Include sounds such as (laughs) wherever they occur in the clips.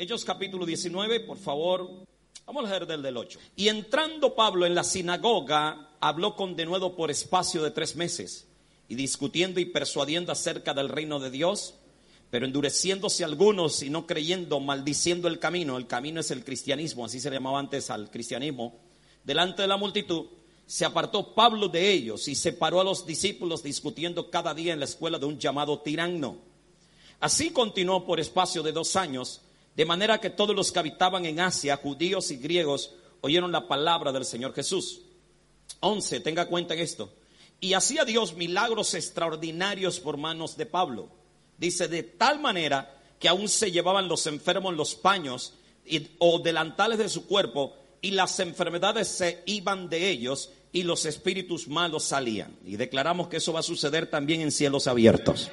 Hechos capítulo 19, por favor. Vamos a leer del del 8. Y entrando Pablo en la sinagoga, habló con denuedo por espacio de tres meses, y discutiendo y persuadiendo acerca del reino de Dios, pero endureciéndose algunos y no creyendo, maldiciendo el camino. El camino es el cristianismo, así se llamaba antes al cristianismo. Delante de la multitud, se apartó Pablo de ellos y separó a los discípulos discutiendo cada día en la escuela de un llamado tirano. Así continuó por espacio de dos años de manera que todos los que habitaban en Asia, judíos y griegos, oyeron la palabra del Señor Jesús. 11, tenga cuenta en esto. Y hacía Dios milagros extraordinarios por manos de Pablo. Dice, de tal manera que aún se llevaban los enfermos los paños o delantales de su cuerpo y las enfermedades se iban de ellos y los espíritus malos salían. Y declaramos que eso va a suceder también en cielos abiertos.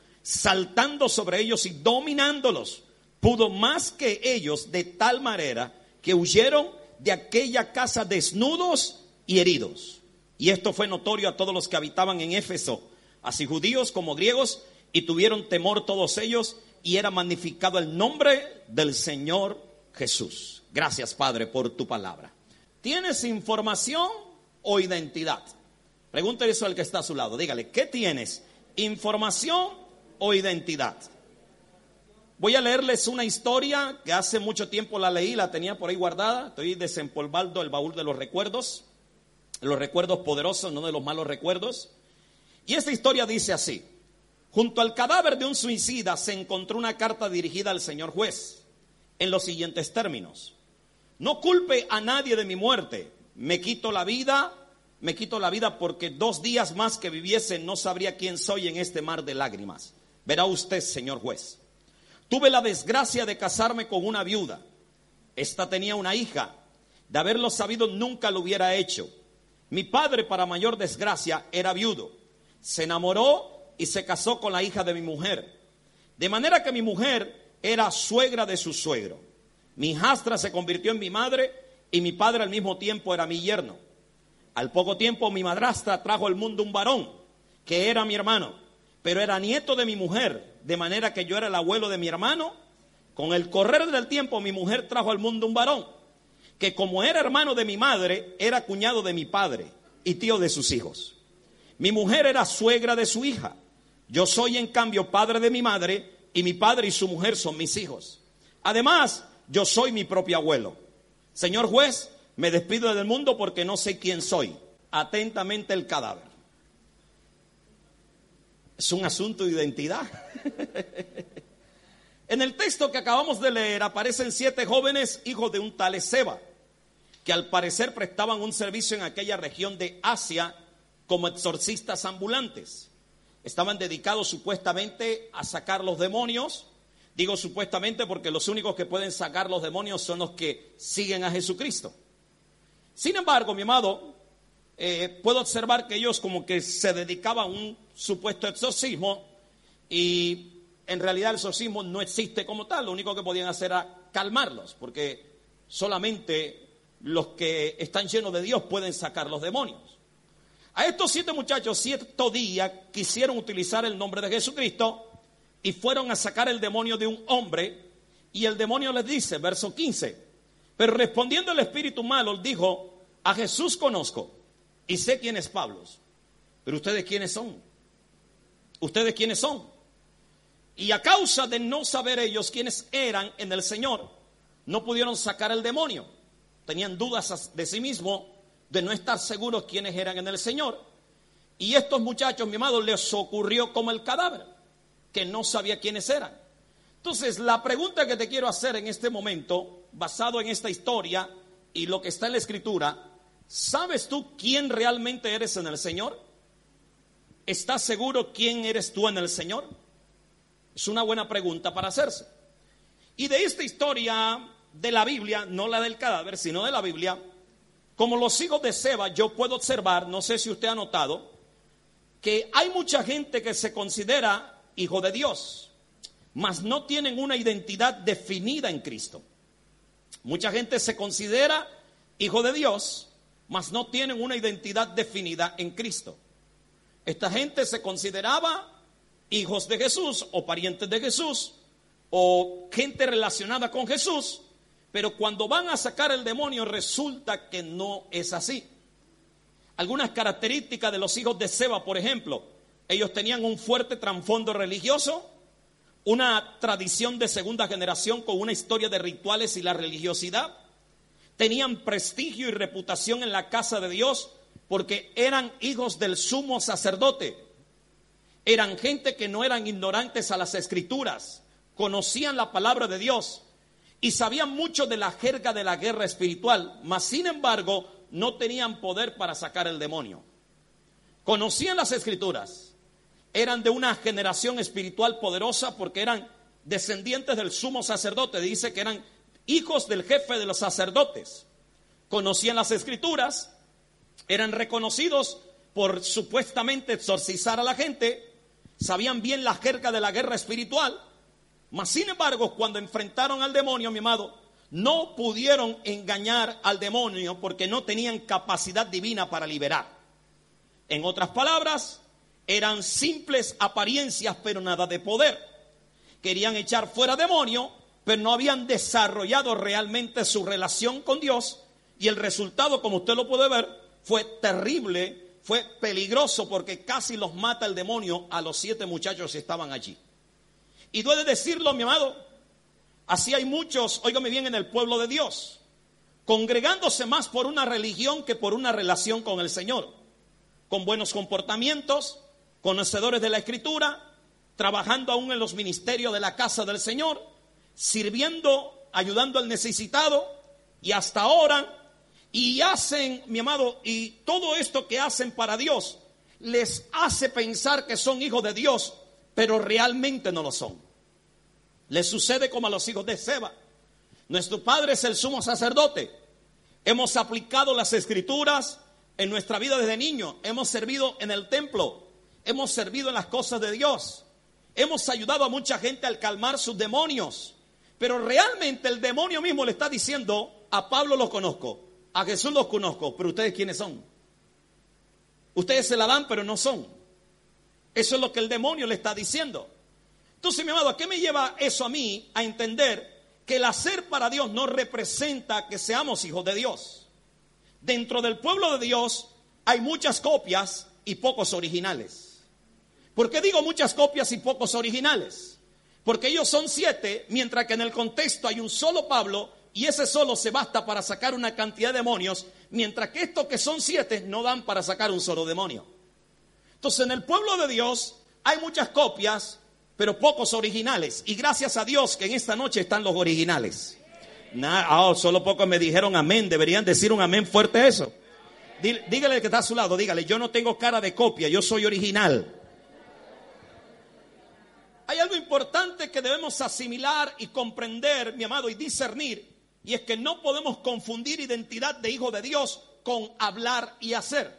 saltando sobre ellos y dominándolos, pudo más que ellos de tal manera que huyeron de aquella casa desnudos y heridos. Y esto fue notorio a todos los que habitaban en Éfeso, así judíos como griegos, y tuvieron temor todos ellos, y era magnificado el nombre del Señor Jesús. Gracias, Padre, por tu palabra. ¿Tienes información o identidad? Pregúntale eso al que está a su lado. Dígale, ¿qué tienes? ¿Información o identidad? Voy a leerles una historia que hace mucho tiempo la leí, la tenía por ahí guardada. Estoy desempolvando el baúl de los recuerdos, los recuerdos poderosos, no de los malos recuerdos. Y esta historia dice así: Junto al cadáver de un suicida se encontró una carta dirigida al señor juez en los siguientes términos: No culpe a nadie de mi muerte, me quito la vida, me quito la vida porque dos días más que viviese no sabría quién soy en este mar de lágrimas. Verá usted, señor juez. Tuve la desgracia de casarme con una viuda. Esta tenía una hija. De haberlo sabido nunca lo hubiera hecho. Mi padre, para mayor desgracia, era viudo. Se enamoró y se casó con la hija de mi mujer. De manera que mi mujer era suegra de su suegro. Mi hijastra se convirtió en mi madre y mi padre al mismo tiempo era mi yerno. Al poco tiempo mi madrastra trajo al mundo un varón, que era mi hermano pero era nieto de mi mujer, de manera que yo era el abuelo de mi hermano. Con el correr del tiempo mi mujer trajo al mundo un varón, que como era hermano de mi madre, era cuñado de mi padre y tío de sus hijos. Mi mujer era suegra de su hija. Yo soy en cambio padre de mi madre y mi padre y su mujer son mis hijos. Además, yo soy mi propio abuelo. Señor juez, me despido del mundo porque no sé quién soy. Atentamente el cadáver. Es un asunto de identidad. (laughs) en el texto que acabamos de leer aparecen siete jóvenes hijos de un tal Ezeba, que al parecer prestaban un servicio en aquella región de Asia como exorcistas ambulantes. Estaban dedicados supuestamente a sacar los demonios. Digo supuestamente porque los únicos que pueden sacar los demonios son los que siguen a Jesucristo. Sin embargo, mi amado, eh, puedo observar que ellos como que se dedicaban a un supuesto exorcismo y en realidad el exorcismo no existe como tal, lo único que podían hacer era calmarlos, porque solamente los que están llenos de Dios pueden sacar los demonios. A estos siete muchachos cierto día quisieron utilizar el nombre de Jesucristo y fueron a sacar el demonio de un hombre y el demonio les dice, verso 15, pero respondiendo el espíritu malo dijo, a Jesús conozco y sé quién es Pablo. Pero ustedes quiénes son? ¿Ustedes quiénes son? Y a causa de no saber ellos quiénes eran en el Señor, no pudieron sacar el demonio. Tenían dudas de sí mismos, de no estar seguros quiénes eran en el Señor. Y estos muchachos, mi amado, les ocurrió como el cadáver, que no sabía quiénes eran. Entonces, la pregunta que te quiero hacer en este momento, basado en esta historia y lo que está en la escritura, ¿sabes tú quién realmente eres en el Señor? ¿Estás seguro quién eres tú en el Señor? Es una buena pregunta para hacerse. Y de esta historia de la Biblia, no la del cadáver, sino de la Biblia, como los hijos de Seba, yo puedo observar, no sé si usted ha notado, que hay mucha gente que se considera hijo de Dios, mas no tienen una identidad definida en Cristo. Mucha gente se considera hijo de Dios, mas no tienen una identidad definida en Cristo. Esta gente se consideraba hijos de Jesús o parientes de Jesús o gente relacionada con Jesús, pero cuando van a sacar el demonio resulta que no es así. Algunas características de los hijos de Seba, por ejemplo, ellos tenían un fuerte trasfondo religioso, una tradición de segunda generación con una historia de rituales y la religiosidad, tenían prestigio y reputación en la casa de Dios porque eran hijos del sumo sacerdote, eran gente que no eran ignorantes a las escrituras, conocían la palabra de Dios y sabían mucho de la jerga de la guerra espiritual, mas sin embargo no tenían poder para sacar el demonio. Conocían las escrituras, eran de una generación espiritual poderosa porque eran descendientes del sumo sacerdote, dice que eran hijos del jefe de los sacerdotes. Conocían las escrituras, eran reconocidos por supuestamente exorcizar a la gente, sabían bien la jerga de la guerra espiritual, mas sin embargo, cuando enfrentaron al demonio, mi amado, no pudieron engañar al demonio porque no tenían capacidad divina para liberar. En otras palabras, eran simples apariencias, pero nada de poder. Querían echar fuera demonio, pero no habían desarrollado realmente su relación con Dios. Y el resultado, como usted lo puede ver, fue terrible fue peligroso porque casi los mata el demonio a los siete muchachos que estaban allí. Y duele decirlo, mi amado, así hay muchos, óigame bien, en el pueblo de Dios, congregándose más por una religión que por una relación con el Señor, con buenos comportamientos, conocedores de la escritura, trabajando aún en los ministerios de la casa del Señor, sirviendo, ayudando al necesitado, y hasta ahora y hacen, mi amado, y todo esto que hacen para Dios les hace pensar que son hijos de Dios, pero realmente no lo son. Les sucede como a los hijos de Seba. Nuestro padre es el sumo sacerdote. Hemos aplicado las escrituras en nuestra vida desde niño. Hemos servido en el templo. Hemos servido en las cosas de Dios. Hemos ayudado a mucha gente al calmar sus demonios. Pero realmente el demonio mismo le está diciendo, a Pablo lo conozco, a Jesús los conozco, pero ustedes quiénes son. Ustedes se la dan, pero no son. Eso es lo que el demonio le está diciendo. Entonces, mi amado, ¿a qué me lleva eso a mí a entender que el hacer para Dios no representa que seamos hijos de Dios? Dentro del pueblo de Dios hay muchas copias y pocos originales. ¿Por qué digo muchas copias y pocos originales? Porque ellos son siete, mientras que en el contexto hay un solo Pablo y ese solo se basta para sacar una cantidad de demonios, mientras que estos que son siete no dan para sacar un solo demonio. Entonces en el pueblo de Dios hay muchas copias, pero pocos originales. Y gracias a Dios que en esta noche están los originales. Ah, solo pocos me dijeron amén. Deberían decir un amén fuerte eso. Dígale que está a su lado, dígale, yo no tengo cara de copia, yo soy original. Hay algo importante que debemos asimilar y comprender, mi amado, y discernir y es que no podemos confundir identidad de hijo de Dios con hablar y hacer.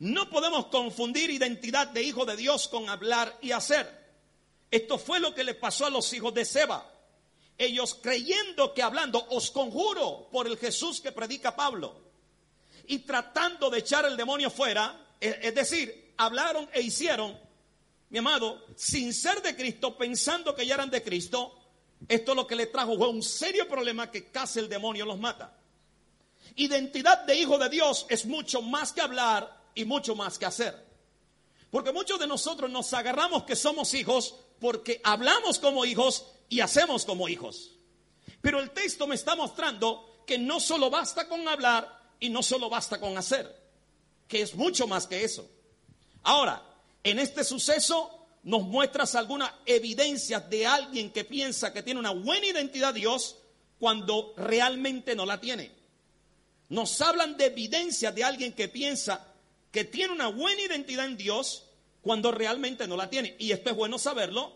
No podemos confundir identidad de hijo de Dios con hablar y hacer. Esto fue lo que le pasó a los hijos de Seba. Ellos creyendo que hablando, os conjuro por el Jesús que predica Pablo, y tratando de echar el demonio fuera, es decir, hablaron e hicieron, mi amado, sin ser de Cristo, pensando que ya eran de Cristo, esto lo que le trajo fue un serio problema que casi el demonio los mata. Identidad de hijo de Dios es mucho más que hablar y mucho más que hacer. Porque muchos de nosotros nos agarramos que somos hijos porque hablamos como hijos y hacemos como hijos. Pero el texto me está mostrando que no solo basta con hablar y no solo basta con hacer, que es mucho más que eso. Ahora, en este suceso nos muestras algunas evidencias de alguien que piensa que tiene una buena identidad Dios cuando realmente no la tiene. Nos hablan de evidencias de alguien que piensa que tiene una buena identidad en Dios cuando realmente no la tiene. Y esto es bueno saberlo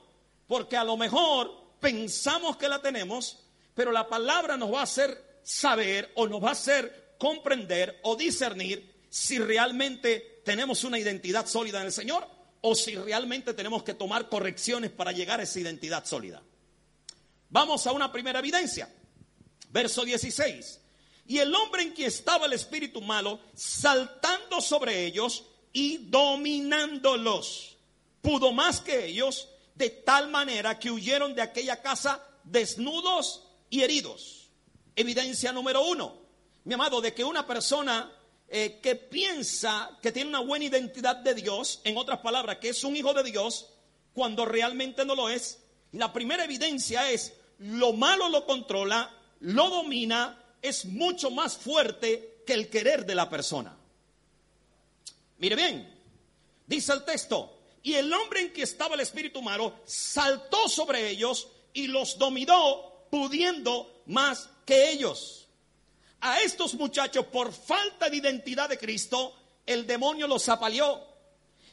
porque a lo mejor pensamos que la tenemos, pero la palabra nos va a hacer saber o nos va a hacer comprender o discernir si realmente tenemos una identidad sólida en el Señor o si realmente tenemos que tomar correcciones para llegar a esa identidad sólida. Vamos a una primera evidencia. Verso 16. Y el hombre en quien estaba el espíritu malo, saltando sobre ellos y dominándolos, pudo más que ellos, de tal manera que huyeron de aquella casa desnudos y heridos. Evidencia número uno, mi amado, de que una persona eh, que piensa que tiene una buena identidad de Dios, en otras palabras, que es un hijo de Dios, cuando realmente no lo es. La primera evidencia es, lo malo lo controla, lo domina, es mucho más fuerte que el querer de la persona. Mire bien, dice el texto, y el hombre en que estaba el espíritu malo saltó sobre ellos y los dominó, pudiendo más que ellos a estos muchachos por falta de identidad de Cristo, el demonio los apaleó,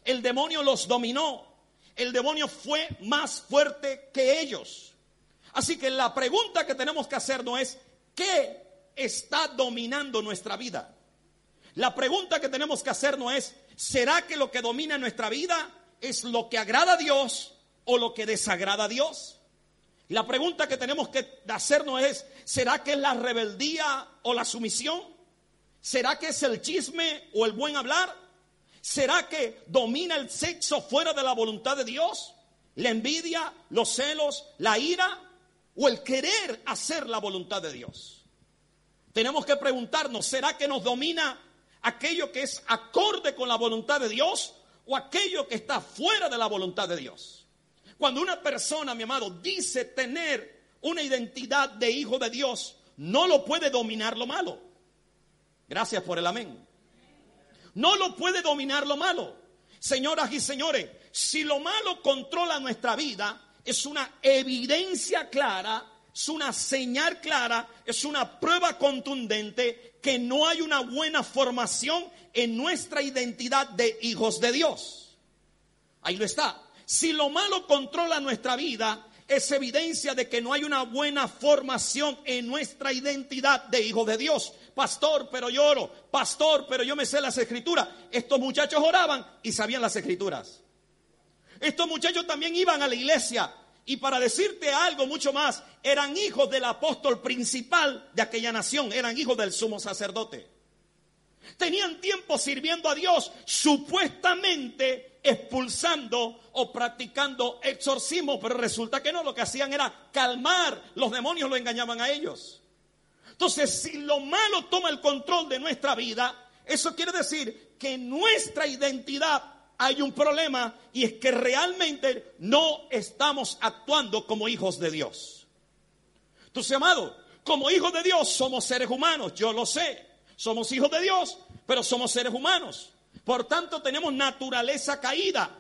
el demonio los dominó, el demonio fue más fuerte que ellos. Así que la pregunta que tenemos que hacer no es, ¿qué está dominando nuestra vida? La pregunta que tenemos que hacer no es, ¿será que lo que domina nuestra vida es lo que agrada a Dios o lo que desagrada a Dios? La pregunta que tenemos que hacernos es, ¿será que es la rebeldía o la sumisión? ¿Será que es el chisme o el buen hablar? ¿Será que domina el sexo fuera de la voluntad de Dios? ¿La envidia, los celos, la ira o el querer hacer la voluntad de Dios? Tenemos que preguntarnos, ¿será que nos domina aquello que es acorde con la voluntad de Dios o aquello que está fuera de la voluntad de Dios? Cuando una persona, mi amado, dice tener una identidad de hijo de Dios, no lo puede dominar lo malo. Gracias por el amén. No lo puede dominar lo malo. Señoras y señores, si lo malo controla nuestra vida, es una evidencia clara, es una señal clara, es una prueba contundente que no hay una buena formación en nuestra identidad de hijos de Dios. Ahí lo está. Si lo malo controla nuestra vida, es evidencia de que no hay una buena formación en nuestra identidad de hijo de Dios. Pastor, pero lloro. Pastor, pero yo me sé las escrituras. Estos muchachos oraban y sabían las escrituras. Estos muchachos también iban a la iglesia. Y para decirte algo mucho más, eran hijos del apóstol principal de aquella nación, eran hijos del sumo sacerdote. Tenían tiempo sirviendo a Dios, supuestamente expulsando o practicando exorcismo, pero resulta que no, lo que hacían era calmar, los demonios lo engañaban a ellos. Entonces, si lo malo toma el control de nuestra vida, eso quiere decir que en nuestra identidad hay un problema y es que realmente no estamos actuando como hijos de Dios. Entonces, amado, como hijos de Dios somos seres humanos, yo lo sé, somos hijos de Dios, pero somos seres humanos. Por tanto, tenemos naturaleza caída.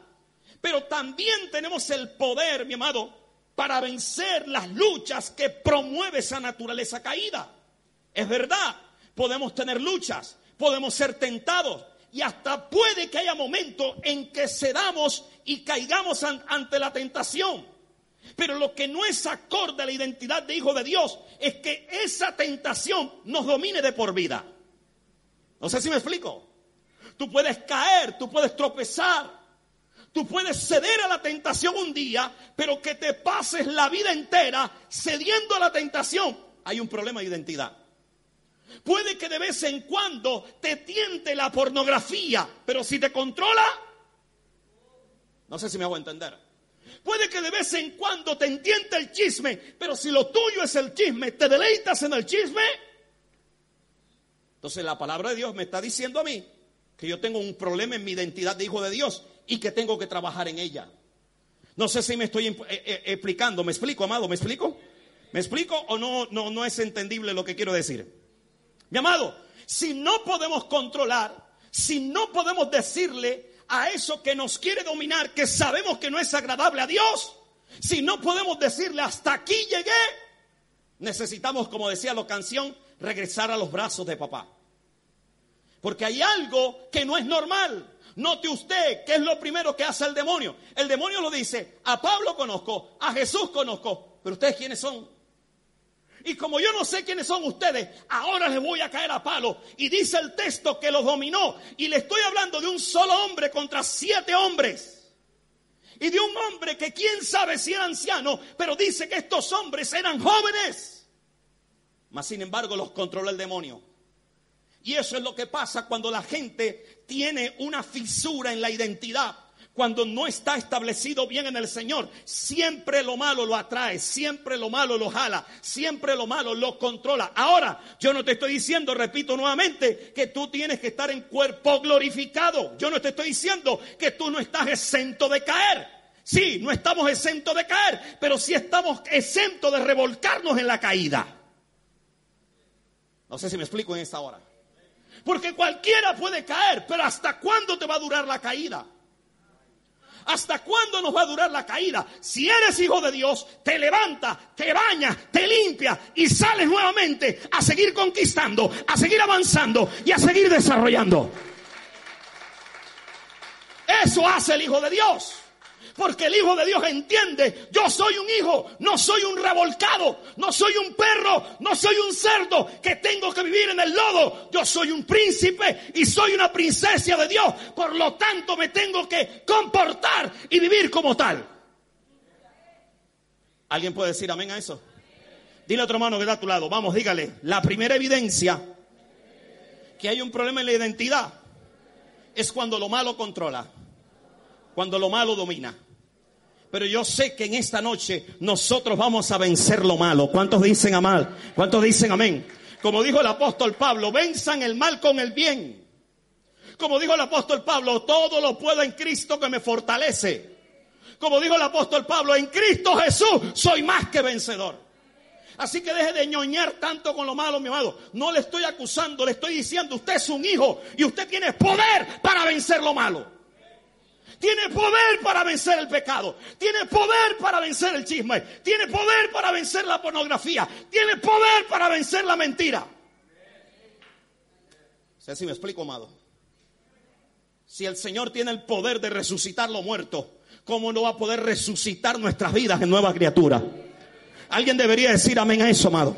Pero también tenemos el poder, mi amado, para vencer las luchas que promueve esa naturaleza caída. Es verdad, podemos tener luchas, podemos ser tentados y hasta puede que haya momentos en que cedamos y caigamos ante la tentación. Pero lo que no es acorde a la identidad de hijo de Dios es que esa tentación nos domine de por vida. No sé si me explico. Tú puedes caer, tú puedes tropezar, tú puedes ceder a la tentación un día, pero que te pases la vida entera cediendo a la tentación. Hay un problema de identidad. Puede que de vez en cuando te tiente la pornografía, pero si te controla, no sé si me hago entender. Puede que de vez en cuando te entiende el chisme, pero si lo tuyo es el chisme, te deleitas en el chisme. Entonces la palabra de Dios me está diciendo a mí que yo tengo un problema en mi identidad de hijo de Dios y que tengo que trabajar en ella. No sé si me estoy eh, eh, explicando. ¿Me explico, amado? ¿Me explico? ¿Me explico o no, no, no es entendible lo que quiero decir? Mi amado, si no podemos controlar, si no podemos decirle a eso que nos quiere dominar, que sabemos que no es agradable a Dios, si no podemos decirle hasta aquí llegué, necesitamos, como decía la canción, regresar a los brazos de papá. Porque hay algo que no es normal. Note usted qué es lo primero que hace el demonio. El demonio lo dice, a Pablo conozco, a Jesús conozco, pero ustedes quiénes son. Y como yo no sé quiénes son ustedes, ahora les voy a caer a palo. Y dice el texto que los dominó. Y le estoy hablando de un solo hombre contra siete hombres. Y de un hombre que quién sabe si era anciano, pero dice que estos hombres eran jóvenes. Mas sin embargo los controla el demonio. Y eso es lo que pasa cuando la gente tiene una fisura en la identidad cuando no está establecido bien en el Señor, siempre lo malo lo atrae, siempre lo malo lo jala, siempre lo malo lo controla. Ahora, yo no te estoy diciendo, repito nuevamente, que tú tienes que estar en cuerpo glorificado. Yo no te estoy diciendo que tú no estás exento de caer. Sí, no estamos exentos de caer, pero sí estamos exentos de revolcarnos en la caída. No sé si me explico en esta hora. Porque cualquiera puede caer, pero ¿hasta cuándo te va a durar la caída? ¿Hasta cuándo nos va a durar la caída? Si eres hijo de Dios, te levanta, te baña, te limpia y sales nuevamente a seguir conquistando, a seguir avanzando y a seguir desarrollando. Eso hace el Hijo de Dios. Porque el Hijo de Dios entiende, yo soy un hijo, no soy un revolcado, no soy un perro, no soy un cerdo que tengo que vivir en el lodo. Yo soy un príncipe y soy una princesa de Dios. Por lo tanto me tengo que comportar y vivir como tal. ¿Alguien puede decir amén a eso? Dile a otro hermano que está a tu lado, vamos, dígale, la primera evidencia que hay un problema en la identidad es cuando lo malo controla cuando lo malo domina. Pero yo sé que en esta noche nosotros vamos a vencer lo malo. ¿Cuántos dicen amén? ¿Cuántos dicen amén? Como dijo el apóstol Pablo, venzan el mal con el bien. Como dijo el apóstol Pablo, todo lo puedo en Cristo que me fortalece. Como dijo el apóstol Pablo, en Cristo Jesús soy más que vencedor. Así que deje de ñoñar tanto con lo malo, mi amado. No le estoy acusando, le estoy diciendo, usted es un hijo y usted tiene poder para vencer lo malo. Tiene poder para vencer el pecado. Tiene poder para vencer el chisme. Tiene poder para vencer la pornografía. Tiene poder para vencer la mentira. sé si me explico, amado. Si el Señor tiene el poder de resucitar lo muerto, ¿cómo no va a poder resucitar nuestras vidas en nueva criatura? Alguien debería decir amén a eso, amado.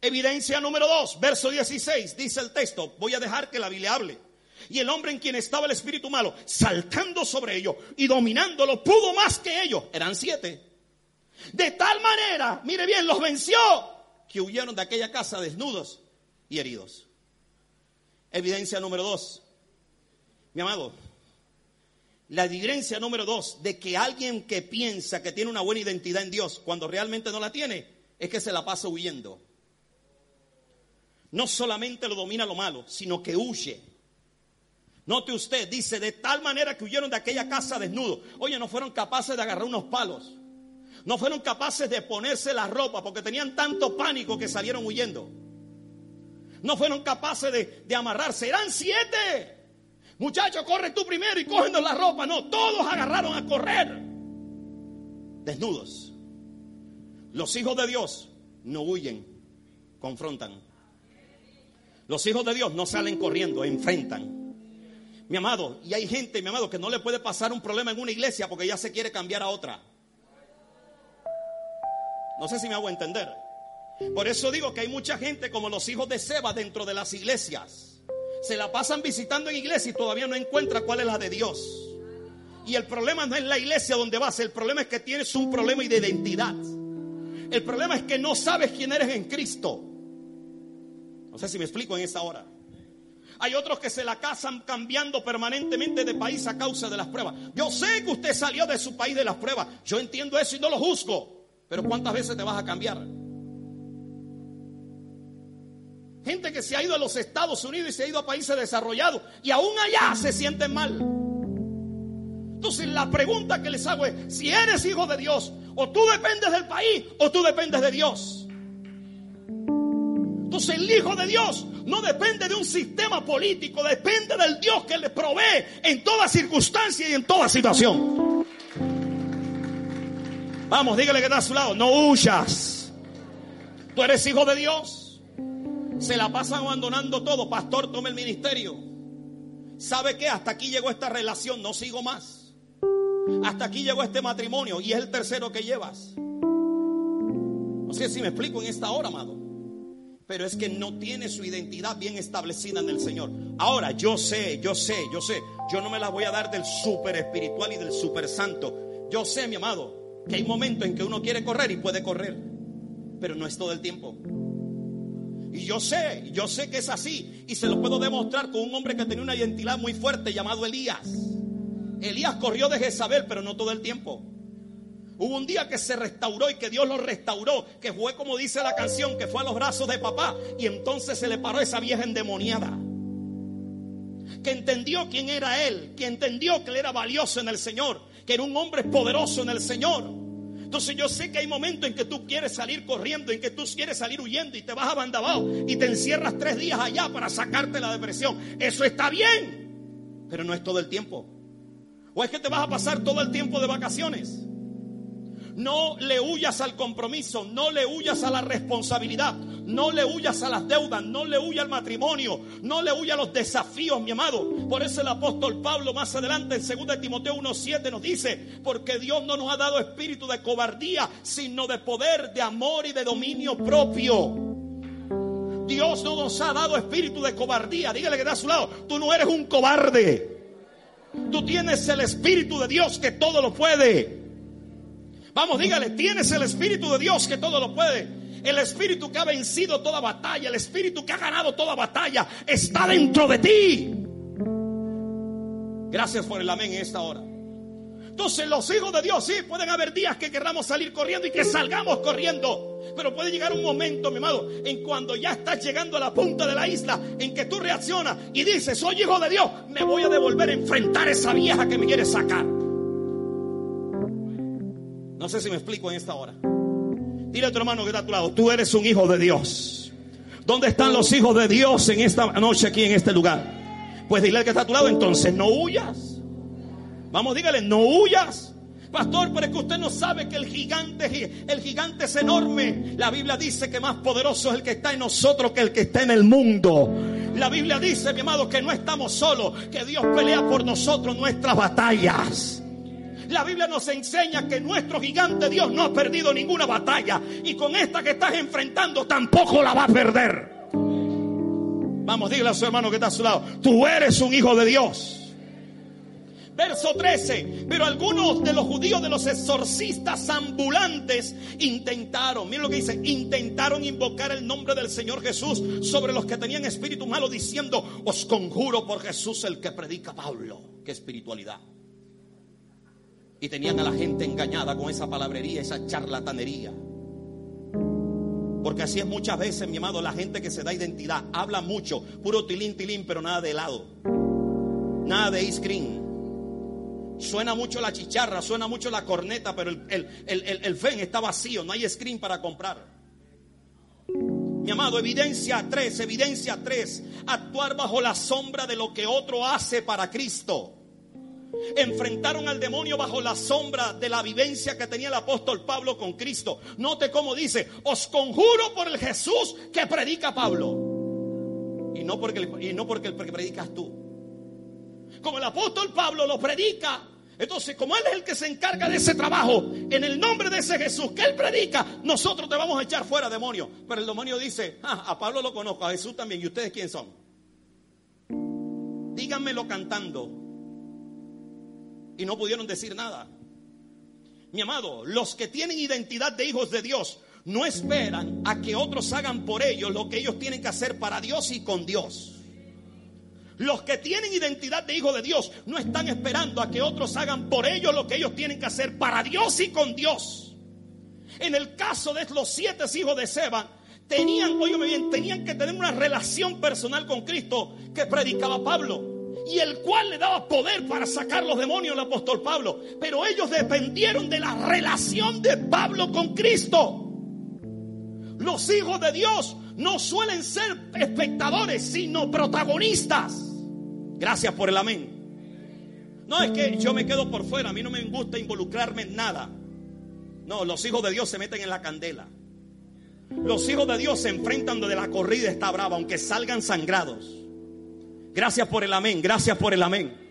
Evidencia número 2, verso 16, dice el texto. Voy a dejar que la Biblia hable. Y el hombre en quien estaba el espíritu malo, saltando sobre ellos y dominándolo, pudo más que ellos. Eran siete. De tal manera, mire bien, los venció, que huyeron de aquella casa desnudos y heridos. Evidencia número dos. Mi amado, la evidencia número dos de que alguien que piensa que tiene una buena identidad en Dios cuando realmente no la tiene, es que se la pasa huyendo. No solamente lo domina lo malo, sino que huye. Note usted, dice, de tal manera que huyeron de aquella casa desnudos. Oye, no fueron capaces de agarrar unos palos. No fueron capaces de ponerse la ropa porque tenían tanto pánico que salieron huyendo. No fueron capaces de, amarrarse. Eran siete. Muchachos, corre tú primero y cógenos la ropa. No, todos agarraron a correr. Desnudos. Los hijos de Dios no huyen, confrontan. Los hijos de Dios no salen corriendo, enfrentan. Mi amado, y hay gente, mi amado, que no le puede pasar un problema en una iglesia porque ya se quiere cambiar a otra. No sé si me hago entender. Por eso digo que hay mucha gente como los hijos de Seba dentro de las iglesias. Se la pasan visitando en iglesia y todavía no encuentra cuál es la de Dios. Y el problema no es la iglesia donde vas, el problema es que tienes un problema de identidad. El problema es que no sabes quién eres en Cristo. No sé si me explico en esta hora. Hay otros que se la casan cambiando permanentemente de país a causa de las pruebas. Yo sé que usted salió de su país de las pruebas. Yo entiendo eso y no lo juzgo. Pero ¿cuántas veces te vas a cambiar? Gente que se ha ido a los Estados Unidos y se ha ido a países desarrollados y aún allá se sienten mal. Entonces la pregunta que les hago es, si eres hijo de Dios, o tú dependes del país o tú dependes de Dios. Entonces el hijo de Dios no depende de un sistema político, depende del Dios que le provee en toda circunstancia y en toda situación. Vamos, dígale que está a su lado, no huyas. Tú eres hijo de Dios. Se la pasan abandonando todo. Pastor, tome el ministerio. ¿Sabe qué? Hasta aquí llegó esta relación, no sigo más. Hasta aquí llegó este matrimonio y es el tercero que llevas. No sé si me explico en esta hora, amado. Pero es que no tiene su identidad bien establecida en el Señor. Ahora, yo sé, yo sé, yo sé. Yo no me la voy a dar del super espiritual y del super santo. Yo sé, mi amado, que hay momentos en que uno quiere correr y puede correr. Pero no es todo el tiempo. Y yo sé, yo sé que es así. Y se lo puedo demostrar con un hombre que tenía una identidad muy fuerte llamado Elías. Elías corrió de Jezabel, pero no todo el tiempo. Hubo un día que se restauró y que Dios lo restauró, que fue como dice la canción, que fue a los brazos de papá y entonces se le paró esa vieja endemoniada. Que entendió quién era él, que entendió que él era valioso en el Señor, que era un hombre poderoso en el Señor. Entonces yo sé que hay momentos en que tú quieres salir corriendo, en que tú quieres salir huyendo y te vas a Bandabao y te encierras tres días allá para sacarte la depresión. Eso está bien, pero no es todo el tiempo. ¿O es que te vas a pasar todo el tiempo de vacaciones? No le huyas al compromiso, no le huyas a la responsabilidad, no le huyas a las deudas, no le huyas al matrimonio, no le huyas a los desafíos, mi amado. Por eso el apóstol Pablo más adelante en 2 Timoteo 1.7 nos dice, porque Dios no nos ha dado espíritu de cobardía, sino de poder, de amor y de dominio propio. Dios no nos ha dado espíritu de cobardía. Dígale que está a su lado, tú no eres un cobarde. Tú tienes el Espíritu de Dios que todo lo puede. Vamos, dígale, tienes el Espíritu de Dios que todo lo puede. El Espíritu que ha vencido toda batalla, el Espíritu que ha ganado toda batalla, está dentro de ti. Gracias por el amén en esta hora. Entonces los hijos de Dios, sí, pueden haber días que querramos salir corriendo y que salgamos corriendo. Pero puede llegar un momento, mi amado, en cuando ya estás llegando a la punta de la isla, en que tú reaccionas y dices, soy hijo de Dios, me voy a devolver a enfrentar a esa vieja que me quiere sacar. No sé si me explico en esta hora. Dile a tu hermano que está a tu lado, tú eres un hijo de Dios. ¿Dónde están los hijos de Dios en esta noche aquí en este lugar? Pues dile al que está a tu lado, entonces no huyas. Vamos, dígale, no huyas. Pastor, pero es que usted no sabe que el gigante, el gigante es enorme. La Biblia dice que más poderoso es el que está en nosotros que el que está en el mundo. La Biblia dice, mi amado, que no estamos solos, que Dios pelea por nosotros nuestras batallas. La Biblia nos enseña que nuestro gigante Dios no ha perdido ninguna batalla y con esta que estás enfrentando tampoco la va a perder. Vamos, dígale a su hermano que está a su lado, tú eres un hijo de Dios. Verso 13. Pero algunos de los judíos, de los exorcistas ambulantes, intentaron, miren lo que dice, intentaron invocar el nombre del Señor Jesús sobre los que tenían espíritu malo, diciendo, os conjuro por Jesús el que predica Pablo. Qué espiritualidad. Y tenían a la gente engañada con esa palabrería, esa charlatanería. Porque así es muchas veces, mi amado, la gente que se da identidad, habla mucho, puro tilín, tilín, pero nada de helado. Nada de ice cream. Suena mucho la chicharra, suena mucho la corneta, pero el, el, el, fen está vacío, no hay screen para comprar. Mi amado, evidencia 3, evidencia 3, actuar bajo la sombra de lo que otro hace para Cristo. Enfrentaron al demonio bajo la sombra de la vivencia que tenía el apóstol Pablo con Cristo. Note cómo dice, os conjuro por el Jesús que predica Pablo. Y no porque, y no porque el que predicas tú. Como el apóstol Pablo lo predica, entonces, como Él es el que se encarga de ese trabajo, en el nombre de ese Jesús que Él predica, nosotros te vamos a echar fuera, demonio. Pero el demonio dice, ah, a Pablo lo conozco, a Jesús también, ¿y ustedes quién son? Díganmelo cantando. Y no pudieron decir nada. Mi amado, los que tienen identidad de hijos de Dios no esperan a que otros hagan por ellos lo que ellos tienen que hacer para Dios y con Dios. Los que tienen identidad de hijo de Dios no están esperando a que otros hagan por ellos lo que ellos tienen que hacer para Dios y con Dios. En el caso de los siete hijos de Seba, tenían, bien, tenían que tener una relación personal con Cristo que predicaba Pablo. Y el cual le daba poder para sacar los demonios al apóstol Pablo. Pero ellos dependieron de la relación de Pablo con Cristo. Los hijos de Dios no suelen ser espectadores, sino protagonistas. Gracias por el amén. No es que yo me quedo por fuera, a mí no me gusta involucrarme en nada. No, los hijos de Dios se meten en la candela. Los hijos de Dios se enfrentan donde la corrida está brava, aunque salgan sangrados. Gracias por el amén, gracias por el amén.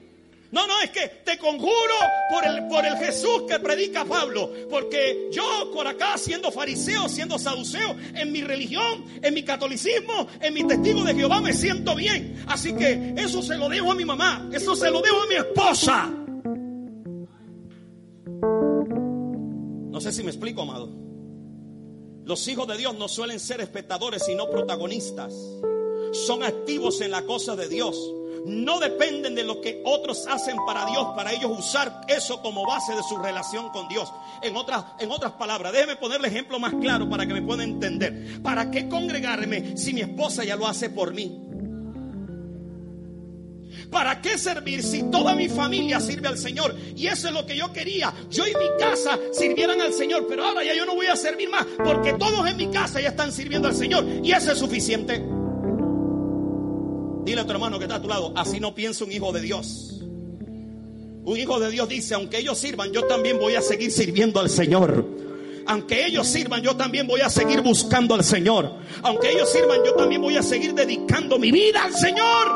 No, no, es que te conjuro por el, por el Jesús que predica Pablo. Porque yo por acá, siendo fariseo, siendo saduceo, en mi religión, en mi catolicismo, en mi testigo de Jehová, me siento bien. Así que eso se lo dejo a mi mamá, eso se lo dejo a mi esposa. No sé si me explico, amado. Los hijos de Dios no suelen ser espectadores, sino protagonistas. Son activos en la cosa de Dios no dependen de lo que otros hacen para Dios, para ellos usar eso como base de su relación con Dios. En otras, en otras palabras, déjeme ponerle ejemplo más claro para que me puedan entender. ¿Para qué congregarme si mi esposa ya lo hace por mí? ¿Para qué servir si toda mi familia sirve al Señor? Y eso es lo que yo quería. Yo y mi casa sirvieran al Señor, pero ahora ya yo no voy a servir más porque todos en mi casa ya están sirviendo al Señor y eso es suficiente. Dile a tu hermano que está a tu lado, así no piensa un hijo de Dios. Un hijo de Dios dice, aunque ellos sirvan, yo también voy a seguir sirviendo al Señor. Aunque ellos sirvan, yo también voy a seguir buscando al Señor. Aunque ellos sirvan, yo también voy a seguir dedicando mi vida al Señor.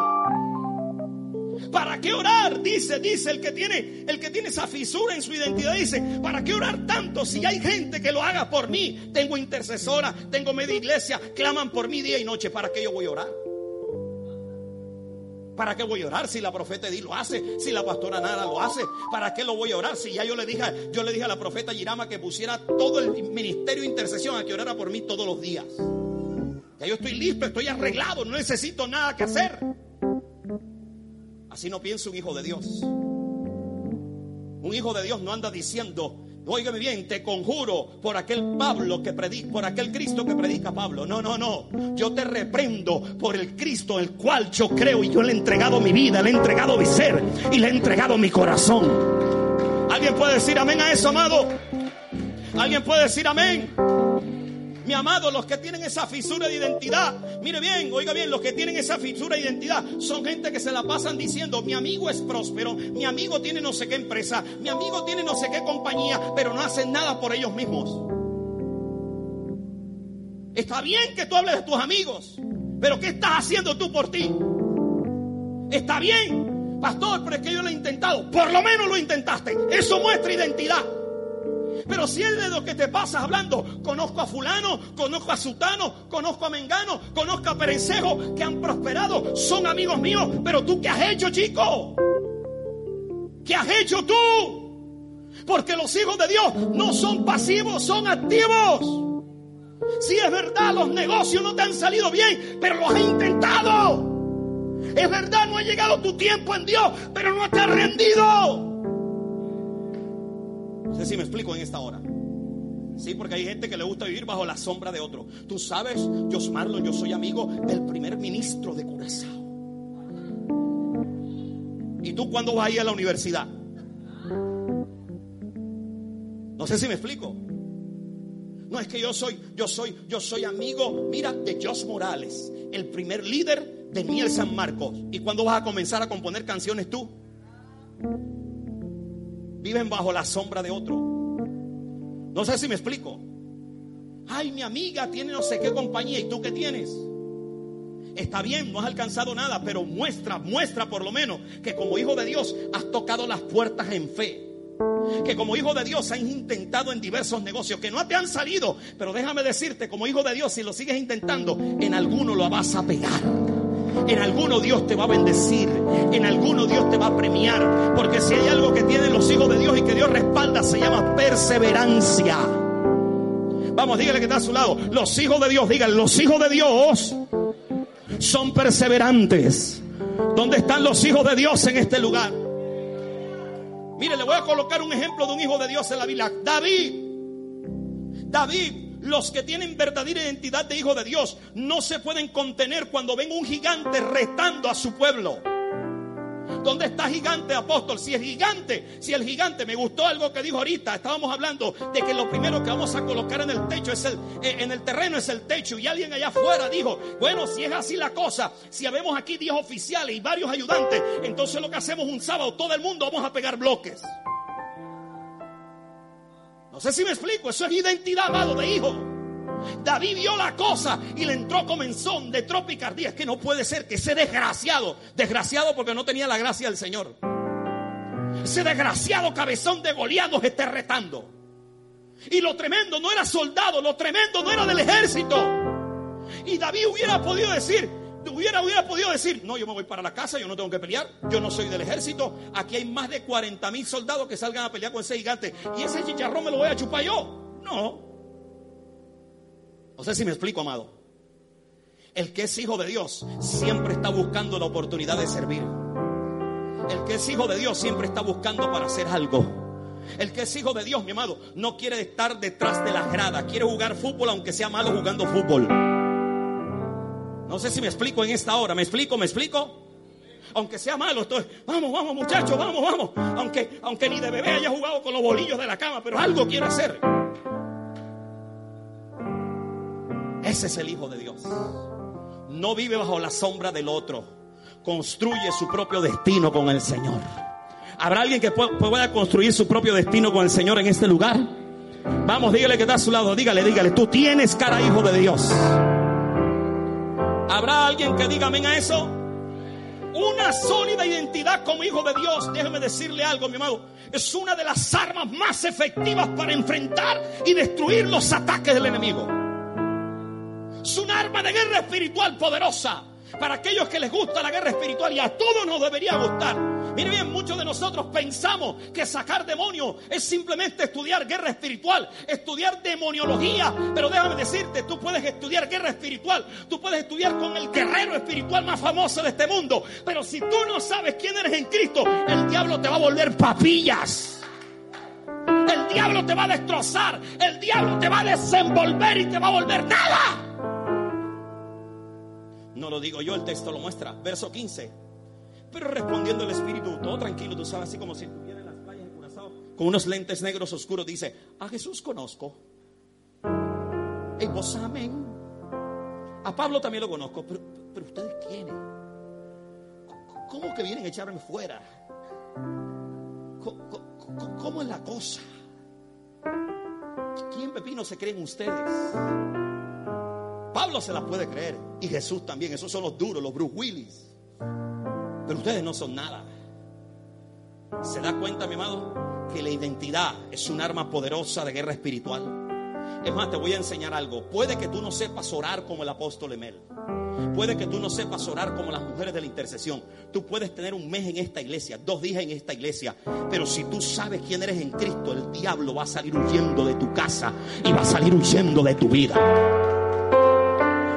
¿Para qué orar? Dice, dice el que tiene, el que tiene esa fisura en su identidad, dice, ¿para qué orar tanto si hay gente que lo haga por mí? Tengo intercesora, tengo media iglesia, claman por mí día y noche, ¿para qué yo voy a orar? ¿Para qué voy a orar si la profeta Edith lo hace? Si la pastora Nara lo hace. ¿Para qué lo voy a orar? Si ya yo le dije, yo le dije a la profeta Girama que pusiera todo el ministerio de intercesión a que orara por mí todos los días. Ya yo estoy listo, estoy arreglado, no necesito nada que hacer. Así no piensa un hijo de Dios. Un hijo de Dios no anda diciendo, Óigame bien, te conjuro por aquel Pablo que predica, por aquel Cristo que predica Pablo. No, no, no. Yo te reprendo por el Cristo el cual yo creo y yo le he entregado mi vida, le he entregado mi ser y le he entregado mi corazón. ¿Alguien puede decir amén a eso, amado? ¿Alguien puede decir amén? Mi amado, los que tienen esa fisura de identidad, mire bien, oiga bien, los que tienen esa fisura de identidad son gente que se la pasan diciendo, mi amigo es próspero, mi amigo tiene no sé qué empresa, mi amigo tiene no sé qué compañía, pero no hacen nada por ellos mismos. Está bien que tú hables de tus amigos, pero ¿qué estás haciendo tú por ti? Está bien, pastor, pero es que yo lo he intentado. Por lo menos lo intentaste. Eso muestra identidad. Pero si es de lo que te pasas hablando, conozco a fulano, conozco a sutano, conozco a mengano, conozco a perencejo que han prosperado, son amigos míos, pero tú qué has hecho, chico? ¿Qué has hecho tú? Porque los hijos de Dios no son pasivos, son activos. Si es verdad, los negocios no te han salido bien, pero los has intentado. Es verdad, no ha llegado tu tiempo en Dios, pero no te has rendido. No sé si me explico en esta hora. Sí, porque hay gente que le gusta vivir bajo la sombra de otro. Tú sabes, yo Marlon, yo soy amigo del primer ministro de Curazao. ¿Y tú cuándo vas a ir a la universidad? No sé si me explico. No es que yo soy, yo soy, yo soy amigo, mira, de Jos Morales, el primer líder de Miel San Marcos. ¿Y cuándo vas a comenzar a componer canciones tú? Viven bajo la sombra de otro. No sé si me explico. Ay, mi amiga tiene no sé qué compañía y tú qué tienes. Está bien, no has alcanzado nada, pero muestra, muestra por lo menos que como hijo de Dios has tocado las puertas en fe. Que como hijo de Dios has intentado en diversos negocios que no te han salido, pero déjame decirte, como hijo de Dios, si lo sigues intentando, en alguno lo vas a pegar. En alguno Dios te va a bendecir. En alguno Dios te va a premiar. Porque si hay algo que tienen los hijos de Dios y que Dios respalda, se llama perseverancia. Vamos, dígale que está a su lado. Los hijos de Dios, dígale, los hijos de Dios son perseverantes. ¿Dónde están los hijos de Dios en este lugar? Mire, le voy a colocar un ejemplo de un hijo de Dios en la Biblia. David. David los que tienen verdadera identidad de hijo de Dios no se pueden contener cuando ven un gigante retando a su pueblo. ¿Dónde está gigante, apóstol? Si el gigante, si el gigante, me gustó algo que dijo ahorita, estábamos hablando de que lo primero que vamos a colocar en el techo es el, eh, en el terreno es el techo. Y alguien allá afuera dijo, bueno, si es así la cosa, si habemos aquí 10 oficiales y varios ayudantes, entonces lo que hacemos un sábado, todo el mundo vamos a pegar bloques. No sé si me explico, eso es identidad, amado, de hijo. David vio la cosa y le entró comenzón de tropicardía. Es que no puede ser que ese desgraciado, desgraciado porque no tenía la gracia del Señor, ese desgraciado cabezón de Goliat nos esté retando. Y lo tremendo no era soldado, lo tremendo no era del ejército. Y David hubiera podido decir, hubiera, hubiera podido decir, no, yo me voy para la casa, yo no tengo que pelear, yo no soy del ejército, aquí hay más de 40 mil soldados que salgan a pelear con ese gigante y ese chicharrón me lo voy a chupar yo. No, no sé si me explico, amado. El que es hijo de Dios siempre está buscando la oportunidad de servir. El que es hijo de Dios siempre está buscando para hacer algo. El que es hijo de Dios, mi amado, no quiere estar detrás de las gradas. Quiere jugar fútbol aunque sea malo jugando fútbol. No sé si me explico en esta hora. ¿Me explico? ¿Me explico? Aunque sea malo, estoy, vamos, vamos muchachos, vamos, vamos. Aunque, aunque ni de bebé haya jugado con los bolillos de la cama, pero algo quiere hacer. Ese es el Hijo de Dios. No vive bajo la sombra del otro. Construye su propio destino con el Señor. ¿Habrá alguien que pueda construir su propio destino con el Señor en este lugar? Vamos, dígale que está a su lado. Dígale, dígale. Tú tienes cara hijo de Dios. ¿Habrá alguien que diga amén a eso? Una sólida identidad como hijo de Dios. Déjeme decirle algo, mi amado. Es una de las armas más efectivas para enfrentar y destruir los ataques del enemigo. Es un arma de guerra espiritual poderosa. Para aquellos que les gusta la guerra espiritual y a todos nos debería gustar. Mire bien, muchos de nosotros pensamos que sacar demonios es simplemente estudiar guerra espiritual, estudiar demoniología. Pero déjame decirte, tú puedes estudiar guerra espiritual, tú puedes estudiar con el guerrero espiritual más famoso de este mundo. Pero si tú no sabes quién eres en Cristo, el diablo te va a volver papillas. El diablo te va a destrozar, el diablo te va a desenvolver y te va a volver nada. No lo digo yo, el texto lo muestra. Verso 15. Pero respondiendo el Espíritu, todo tranquilo, tú sabes, así como si estuviera en las playas de Curazao, con unos lentes negros oscuros, dice, a Jesús conozco. Y vos amén. A Pablo también lo conozco, pero, pero ustedes quiénes? ¿Cómo que vienen a echarme fuera? ¿Cómo, cómo es la cosa? ¿Quién pepino se creen ustedes? Pablo se las puede creer. Y Jesús también. Esos son los duros, los Bruce Willis. Pero ustedes no son nada. ¿Se da cuenta, mi amado? Que la identidad es un arma poderosa de guerra espiritual. Es más, te voy a enseñar algo. Puede que tú no sepas orar como el apóstol Emel. Puede que tú no sepas orar como las mujeres de la intercesión. Tú puedes tener un mes en esta iglesia, dos días en esta iglesia. Pero si tú sabes quién eres en Cristo, el diablo va a salir huyendo de tu casa y va a salir huyendo de tu vida.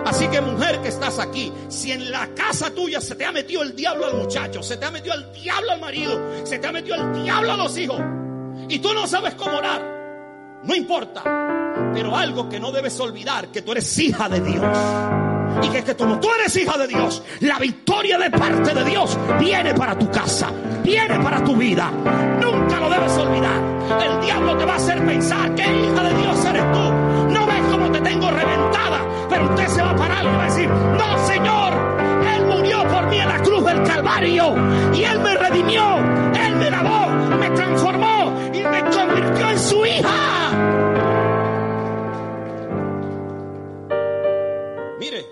Así que mujer que estás aquí, si en la casa tuya se te ha metido el diablo al muchacho, se te ha metido el diablo al marido, se te ha metido el diablo a los hijos, y tú no sabes cómo orar, no importa, pero algo que no debes olvidar, que tú eres hija de Dios. Y que, que como tú eres hija de Dios, la victoria de parte de Dios viene para tu casa, viene para tu vida. Nunca lo debes olvidar. El diablo te va a hacer pensar que hija de Dios eres tú. No ves cómo te tengo reventada pero usted se va a parar y va a decir, no Señor, Él murió por mí en la cruz del Calvario y Él me redimió, Él me lavó, me transformó y me convirtió en su hija. Mire,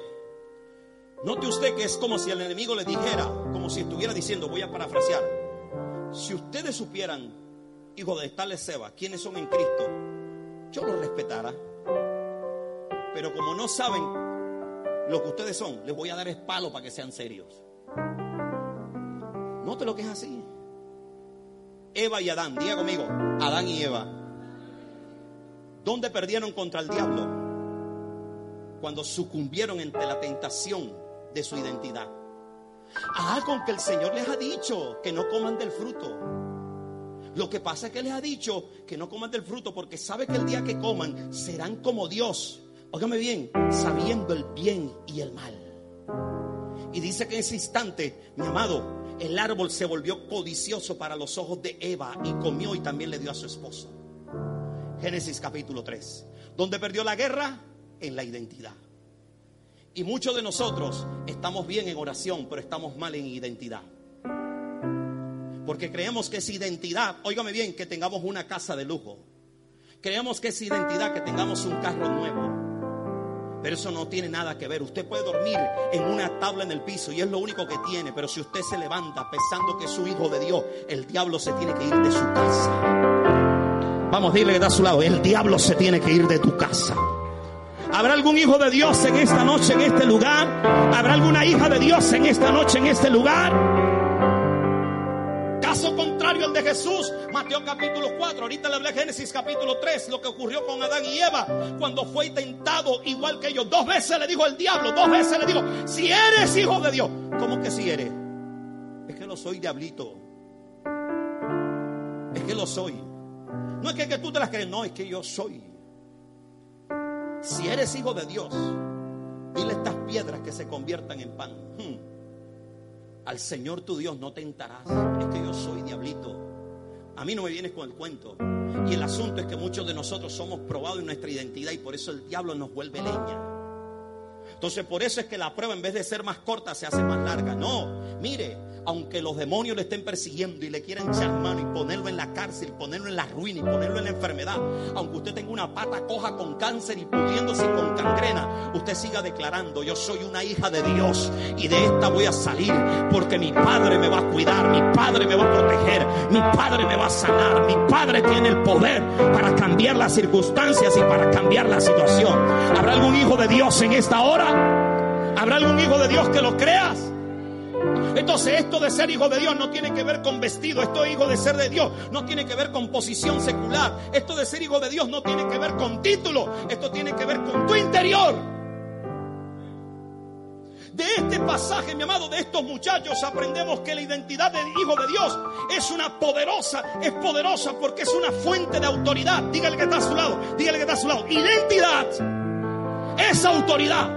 note usted que es como si el enemigo le dijera, como si estuviera diciendo, voy a parafrasear, si ustedes supieran, hijo de tales Seba, quiénes son en Cristo, yo los respetara. Pero como no saben lo que ustedes son, les voy a dar espalo para que sean serios. Note lo que es así. Eva y Adán, diga conmigo, Adán y Eva. ¿Dónde perdieron contra el diablo? Cuando sucumbieron ante la tentación de su identidad. Ah, con que el Señor les ha dicho que no coman del fruto. Lo que pasa es que les ha dicho que no coman del fruto porque sabe que el día que coman serán como Dios. Óigame bien, sabiendo el bien y el mal. Y dice que en ese instante, mi amado, el árbol se volvió codicioso para los ojos de Eva y comió y también le dio a su esposo. Génesis capítulo 3. ¿Dónde perdió la guerra? En la identidad. Y muchos de nosotros estamos bien en oración, pero estamos mal en identidad. Porque creemos que es identidad, óigame bien, que tengamos una casa de lujo. Creemos que es identidad que tengamos un carro nuevo. Pero eso no tiene nada que ver. Usted puede dormir en una tabla en el piso y es lo único que tiene. Pero si usted se levanta pensando que es su hijo de Dios, el diablo se tiene que ir de su casa. Vamos, dile que está a su lado. El diablo se tiene que ir de tu casa. ¿Habrá algún hijo de Dios en esta noche, en este lugar? ¿Habrá alguna hija de Dios en esta noche, en este lugar? Caso contrario al de Jesús, Mateo capítulo 4, ahorita le hablé Génesis capítulo 3, lo que ocurrió con Adán y Eva cuando fue tentado igual que ellos. Dos veces le dijo el diablo, dos veces le dijo, si eres hijo de Dios, ¿cómo que si eres? Es que lo soy, diablito. Es que lo soy. No es que, que tú te las crees, no, es que yo soy. Si eres hijo de Dios, dile estas piedras que se conviertan en pan. Hmm. Al Señor tu Dios no tentarás. Es que yo soy diablito. A mí no me vienes con el cuento. Y el asunto es que muchos de nosotros somos probados en nuestra identidad y por eso el diablo nos vuelve leña. Entonces por eso es que la prueba en vez de ser más corta se hace más larga. No, mire, aunque los demonios le estén persiguiendo y le quieran echar mano y ponerlo en la cárcel, ponerlo en la ruina y ponerlo en la enfermedad, aunque usted tenga una pata coja con cáncer y pudriéndose con cangrena, usted siga declarando, yo soy una hija de Dios y de esta voy a salir porque mi Padre me va a cuidar, mi Padre me va a proteger, mi Padre me va a sanar, mi Padre tiene el poder para cambiar las circunstancias y para cambiar la situación. ¿Habrá algún hijo de Dios en esta hora? ¿Habrá algún hijo de Dios que lo creas? Entonces esto de ser hijo de Dios no tiene que ver con vestido, esto de hijo de ser de Dios no tiene que ver con posición secular, esto de ser hijo de Dios no tiene que ver con título, esto tiene que ver con tu interior. De este pasaje, mi amado, de estos muchachos aprendemos que la identidad de hijo de Dios es una poderosa, es poderosa porque es una fuente de autoridad. Dígale que está a su lado, dígale que está a su lado. Identidad es autoridad.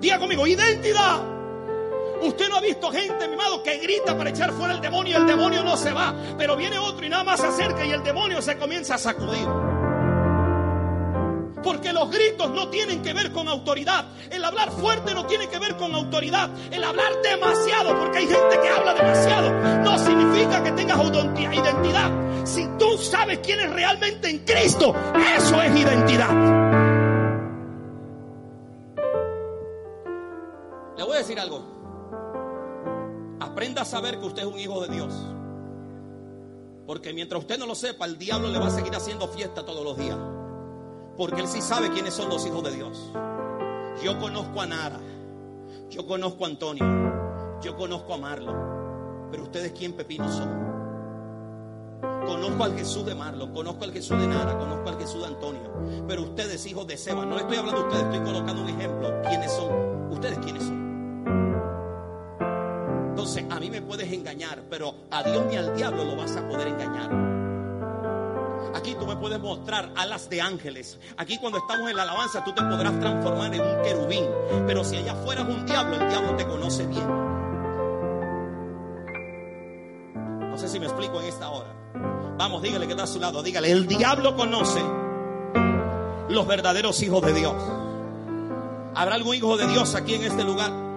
Diga conmigo, identidad Usted no ha visto gente, mi amado, que grita para echar fuera el demonio y el demonio no se va. Pero viene otro y nada más se acerca y el demonio se comienza a sacudir. Porque los gritos no tienen que ver con autoridad. El hablar fuerte no tiene que ver con autoridad. El hablar demasiado, porque hay gente que habla demasiado, no significa que tengas identidad. Si tú sabes quién es realmente en Cristo, eso es identidad. Le voy a decir algo. A saber que usted es un hijo de Dios. Porque mientras usted no lo sepa, el diablo le va a seguir haciendo fiesta todos los días. Porque él sí sabe quiénes son los hijos de Dios. Yo conozco a Nara. Yo conozco a Antonio. Yo conozco a Marlon. Pero ustedes quién pepino son. Conozco al Jesús de Marlon, conozco al Jesús de Nara, conozco al Jesús de Antonio. Pero ustedes, hijos de Seba, no estoy hablando de ustedes, estoy colocando un ejemplo. ¿Quiénes son? ¿Ustedes quiénes son? Entonces a mí me puedes engañar, pero a Dios ni al diablo lo vas a poder engañar. Aquí tú me puedes mostrar alas de ángeles. Aquí cuando estamos en la alabanza tú te podrás transformar en un querubín. Pero si allá fueras un diablo, el diablo te conoce bien. No sé si me explico en esta hora. Vamos, dígale que está a su lado. Dígale, el diablo conoce los verdaderos hijos de Dios. ¿Habrá algún hijo de Dios aquí en este lugar?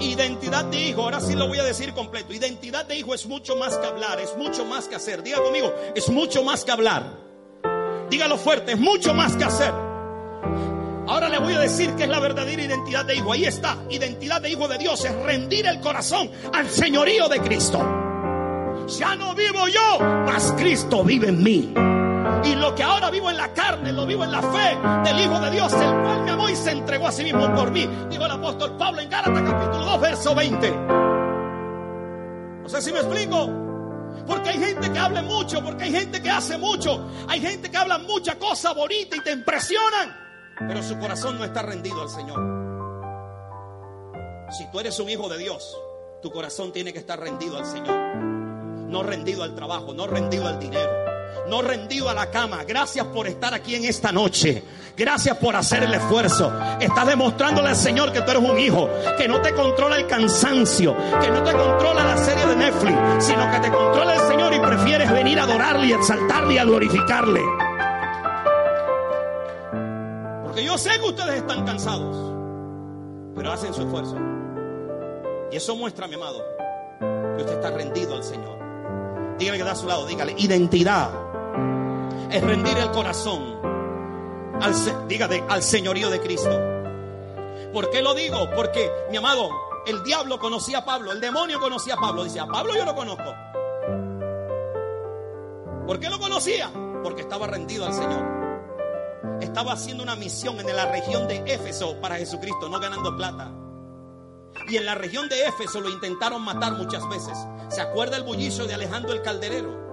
Identidad de hijo, ahora sí lo voy a decir completo. Identidad de hijo es mucho más que hablar, es mucho más que hacer. Diga conmigo, es mucho más que hablar. Dígalo fuerte, es mucho más que hacer. Ahora le voy a decir que es la verdadera identidad de hijo. Ahí está, identidad de hijo de Dios es rendir el corazón al señorío de Cristo. Ya no vivo yo, mas Cristo vive en mí. Y lo que ahora vivo en la carne, lo vivo en la fe del Hijo de Dios, el cual me amó y se entregó a sí mismo por mí. Dijo el apóstol Pablo en Gálatas capítulo 2, verso 20. No sé si me explico. Porque hay gente que habla mucho, porque hay gente que hace mucho, hay gente que habla mucha cosa bonita y te impresionan, pero su corazón no está rendido al Señor. Si tú eres un hijo de Dios, tu corazón tiene que estar rendido al Señor. No rendido al trabajo, no rendido al dinero no rendido a la cama. Gracias por estar aquí en esta noche. Gracias por hacer el esfuerzo. Estás demostrándole al Señor que tú eres un hijo, que no te controla el cansancio, que no te controla la serie de Netflix, sino que te controla el Señor y prefieres venir a adorarle y exaltarle y a glorificarle. Porque yo sé que ustedes están cansados, pero hacen su esfuerzo. Y eso muestra, mi amado, que usted está rendido al Señor. Dígale que da a su lado, dígale, identidad es rendir el corazón al, al señorío de Cristo. ¿Por qué lo digo? Porque, mi amado, el diablo conocía a Pablo, el demonio conocía a Pablo. Dice, a Pablo yo lo conozco. ¿Por qué lo conocía? Porque estaba rendido al Señor. Estaba haciendo una misión en la región de Éfeso para Jesucristo, no ganando plata. Y en la región de Éfeso lo intentaron matar muchas veces. ¿Se acuerda el bullicio de Alejandro el Calderero?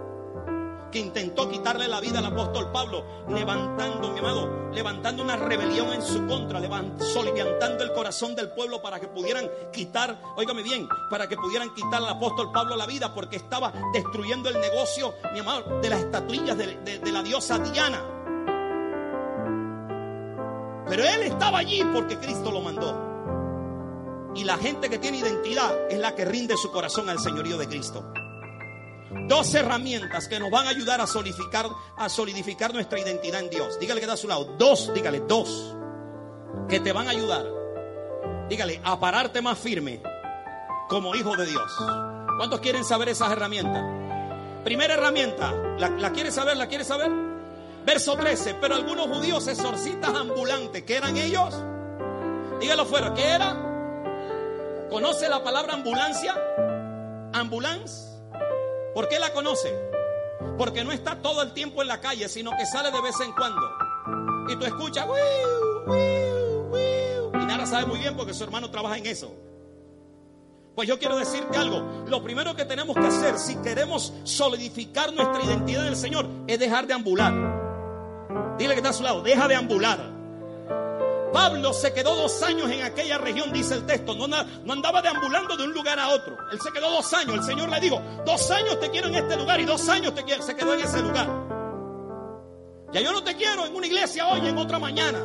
Que intentó quitarle la vida al apóstol Pablo, levantando, mi amado, levantando una rebelión en su contra, levantando el corazón del pueblo para que pudieran quitar, óigame bien, para que pudieran quitar al apóstol Pablo la vida, porque estaba destruyendo el negocio, mi amado, de las estatuillas de, de la diosa Diana. Pero él estaba allí porque Cristo lo mandó. Y la gente que tiene identidad es la que rinde su corazón al señorío de Cristo. Dos herramientas que nos van a ayudar a solidificar, a solidificar nuestra identidad en Dios. Dígale que está a su lado. Dos, dígale, dos. Que te van a ayudar. Dígale, a pararte más firme como hijo de Dios. ¿Cuántos quieren saber esas herramientas? Primera herramienta, ¿la, la quiere saber? ¿La quiere saber? Verso 13, pero algunos judíos exorcistas ambulantes, ¿qué eran ellos? Dígalo fuera, ¿qué era? ¿Conoce la palabra ambulancia? Ambulance. ¿Por qué la conoce? Porque no está todo el tiempo en la calle, sino que sale de vez en cuando. Y tú escuchas, y nada sabe muy bien porque su hermano trabaja en eso. Pues yo quiero decirte algo. Lo primero que tenemos que hacer si queremos solidificar nuestra identidad en el Señor es dejar de ambular. Dile que está a su lado, deja de ambular. Pablo se quedó dos años en aquella región, dice el texto. No, no, andaba deambulando de un lugar a otro. Él se quedó dos años. El Señor le dijo, dos años te quiero en este lugar y dos años te quiero. Se quedó en ese lugar. Ya yo no te quiero en una iglesia hoy, en otra mañana.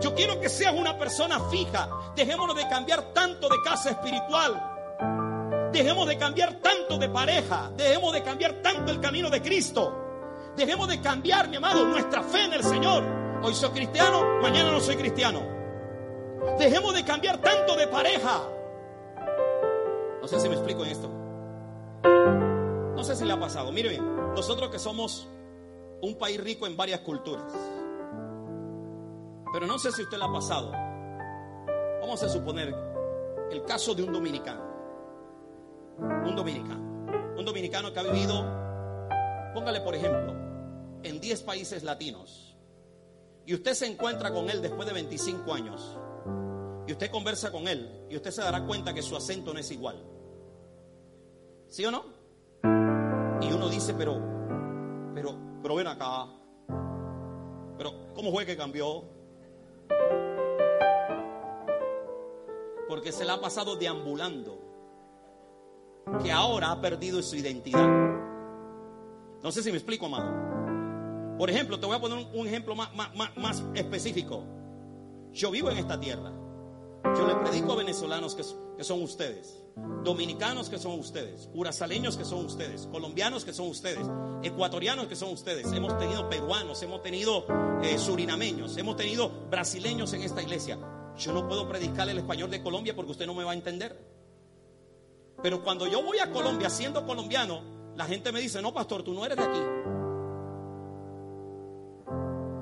Yo quiero que seas una persona fija. Dejémonos de cambiar tanto de casa espiritual. Dejemos de cambiar tanto de pareja. Dejemos de cambiar tanto el camino de Cristo. Dejemos de cambiar, mi amado, nuestra fe en el Señor. Hoy soy cristiano, mañana no soy cristiano. Dejemos de cambiar tanto de pareja. No sé si me explico en esto. No sé si le ha pasado. Mire bien, nosotros que somos un país rico en varias culturas. Pero no sé si usted le ha pasado. Vamos a suponer el caso de un dominicano. Un dominicano. Un dominicano que ha vivido, póngale por ejemplo, en 10 países latinos y usted se encuentra con él después de 25 años, y usted conversa con él, y usted se dará cuenta que su acento no es igual. ¿Sí o no? Y uno dice, pero, pero, pero ven acá. Pero, ¿cómo fue que cambió? Porque se le ha pasado deambulando. Que ahora ha perdido su identidad. No sé si me explico, amado. Por ejemplo, te voy a poner un, ejemplo más, más, específico. Yo vivo en esta tierra. Yo le predico a venezolanos que, que, son ustedes, dominicanos que son ustedes, urazaleños que son ustedes, colombianos que son ustedes, ecuatorianos que son ustedes. Hemos tenido peruanos, hemos tenido eh, surinameños, hemos tenido brasileños en esta iglesia. Yo no puedo predicarle el español de Colombia porque usted no me va a entender. Pero cuando yo voy a Colombia siendo colombiano, la gente me dice, no, pastor, tú no eres de aquí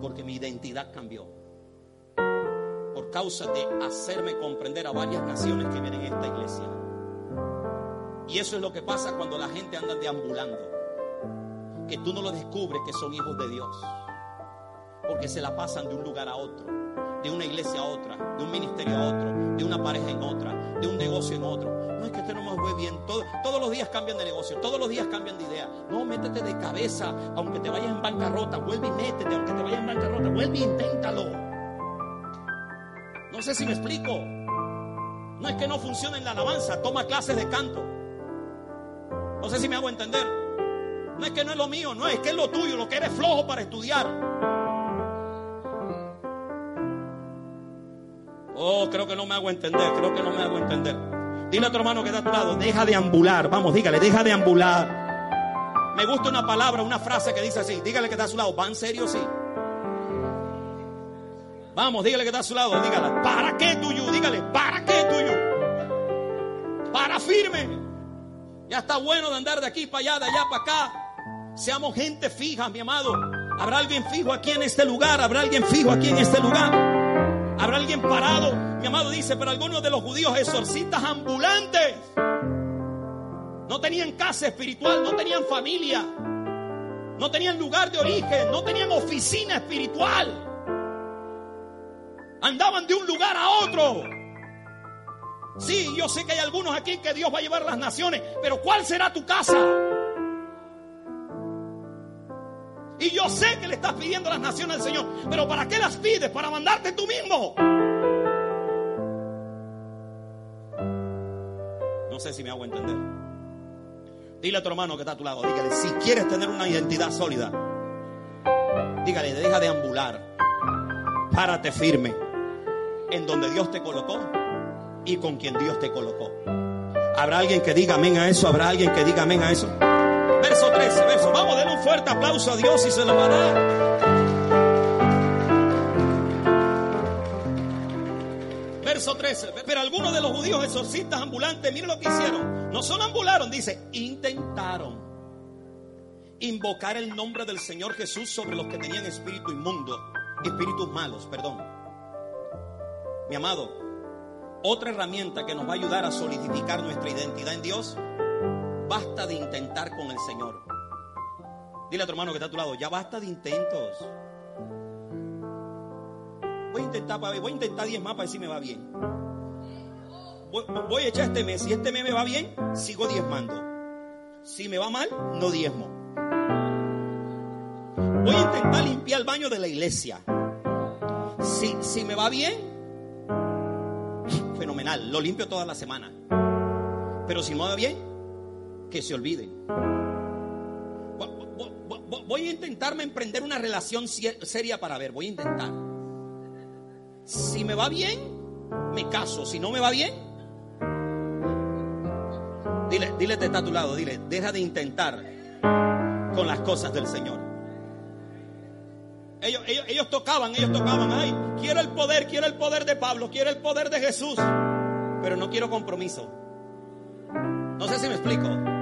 porque mi identidad cambió. Por causa de hacerme comprender a varias naciones que vienen a esta iglesia. Y eso es lo que pasa cuando la gente anda deambulando. Que tú no lo descubres que son hijos de Dios. Porque se la pasan de un lugar a otro, de una iglesia a otra, de un ministerio a otro, de una pareja en otra, de un negocio en otro. No es que usted no me ve bien. todos los días cambian de negocio, todos los días cambian de idea. No, métete de cabeza, aunque te vayas en bancarrota, vuelve y métete, aunque te vayas en bancarrota, vuelve y inténtalo. No sé si me explico. No es que no funcione en la alabanza, toma clases de canto. No sé si me hago entender. No es que no es lo mío, no es que es lo tuyo, lo que eres flojo para estudiar. Oh, creo que no me hago entender, creo que no me hago entender. Dile a tu hermano que está a tu lado, deja de ambular. Vamos, dígale, deja de ambular. Me gusta una palabra, una frase que dice así. Dígale que está a su lado, ¿va en serio? Sí. Vamos, dígale que está a su lado, dígale, ¿para qué tuyo? Dígale, ¿para qué tuyo? Para firme. Ya está bueno de andar de aquí para allá, de allá para acá. Seamos gente fija, mi amado. Habrá alguien fijo aquí en este lugar, habrá alguien fijo aquí en este lugar. Habrá alguien parado. Mi amado dice, pero algunos de los judíos exorcistas ambulantes no tenían casa espiritual, no tenían familia, no tenían lugar de origen, no tenían oficina espiritual. Andaban de un lugar a otro. Sí, yo sé que hay algunos aquí que Dios va a llevar las naciones, pero ¿cuál será tu casa? Y yo sé que le estás pidiendo las naciones al Señor, pero ¿para qué las pides? Para mandarte tú mismo. No sé si me hago entender. Dile a tu hermano que está a tu lado, dígale, si quieres tener una identidad sólida, dígale, deja de ambular, párate firme en donde Dios te colocó y con quien Dios te colocó. ¿Habrá alguien que diga amén a eso? ¿Habrá alguien que diga amén a eso? Verso 13, verso. Vamos, denle un fuerte aplauso a Dios y se lo va a dar. Verso 13. Pero algunos de los judíos exorcistas ambulantes, miren lo que hicieron. No solo ambularon, dice, intentaron invocar el nombre del Señor Jesús sobre los que tenían espíritu inmundo, espíritus malos, perdón. Mi amado, otra herramienta que nos va a ayudar a solidificar nuestra identidad en Dios, basta de intentar con el Señor. Dile a tu hermano que está a tu lado, ya basta de intentos. Voy a intentar para ver, voy a intentar 10 más para ver si me va bien. Voy, voy a echar este mes, si este mes me va bien, sigo diezmando. Si me va mal, no diezmo. Voy a intentar limpiar el baño de la iglesia. Si, si me va bien, fenomenal, lo limpio toda la semana. Pero si no va bien, que se olviden. Voy a intentarme emprender una relación seria para ver, voy a intentar. Si me va bien, me caso. Si no me va bien, dile, dile te está a tu lado, dile, deja de intentar con las cosas del Señor. Ellos, ellos, tocaban, ellos tocaban, ay, quiero el poder, quiero el poder de Pablo, quiero el poder de Jesús, pero no quiero compromiso. No sé si me explico.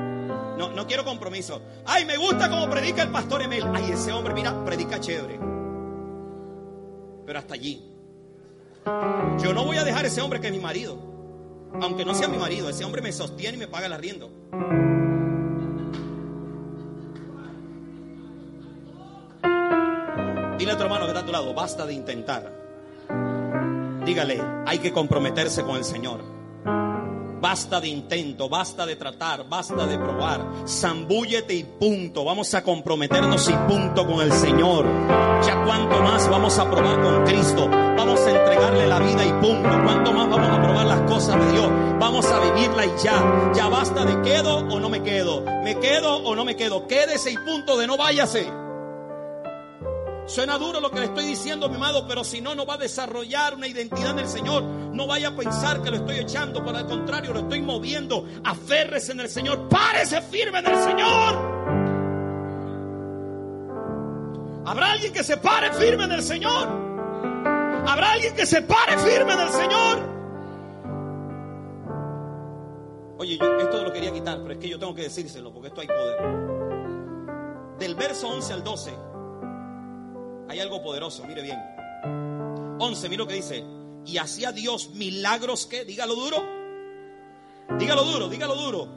No, no quiero compromiso. Ay, me gusta como predica el pastor Emil. Ay, ese hombre, mira, predica chévere. Pero hasta allí. Yo no voy a dejar ese hombre que es mi marido. Aunque no sea mi marido, ese hombre me sostiene y me paga el arriendo. Dile a tu hermano que está a tu lado, basta de intentar. Dígale, hay que comprometerse con el Señor. Basta de intento, basta de tratar, basta de probar. Zambúllete y punto. Vamos a comprometernos y punto con el Señor. Ya cuánto más vamos a probar con Cristo. Vamos a entregarle la vida y punto. Cuánto más vamos a probar las cosas de Dios. Vamos a vivirla y ya. Ya basta de quedo o no me quedo. Me quedo o no me quedo. Quédese y punto de no váyase. Suena duro lo que le estoy diciendo, mi amado, pero si no, no va a desarrollar una identidad en el Señor. No vaya a pensar que lo estoy echando, por el contrario, lo estoy moviendo. Aférrese en el Señor, párese firme en el Señor. ¿Habrá alguien que se pare firme en el Señor? ¿Habrá alguien que se pare firme en el Señor? Oye, yo esto lo quería quitar, pero es que yo tengo que decírselo porque esto hay poder. Del verso 11 al 12 hay algo poderoso, mire bien. 11, mire lo que dice. Y hacía Dios milagros que, dígalo duro. Dígalo duro, dígalo duro.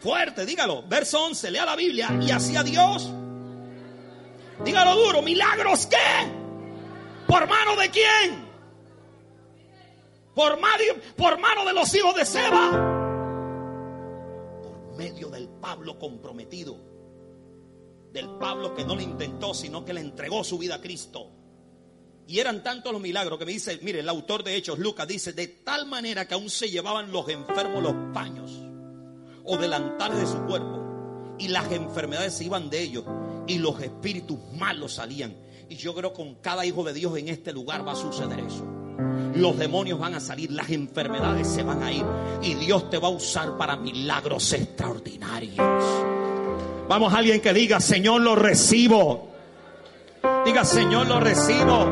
Fuerte, dígalo. Verso 11, lea la Biblia. Y hacía Dios. Dígalo duro, milagros que. ¿Por mano de quién? Por, por mano de los hijos de Seba. Por medio del Pablo comprometido del Pablo que no le intentó, sino que le entregó su vida a Cristo. Y eran tantos los milagros que me dice, mire, el autor de Hechos, Lucas, dice, de tal manera que aún se llevaban los enfermos los paños o delantales de su cuerpo y las enfermedades se iban de ellos y los espíritus malos salían. Y yo creo que con cada hijo de Dios en este lugar va a suceder eso. Los demonios van a salir, las enfermedades se van a ir y Dios te va a usar para milagros extraordinarios. Vamos a alguien que diga, Señor, lo recibo. Diga, Señor, lo recibo.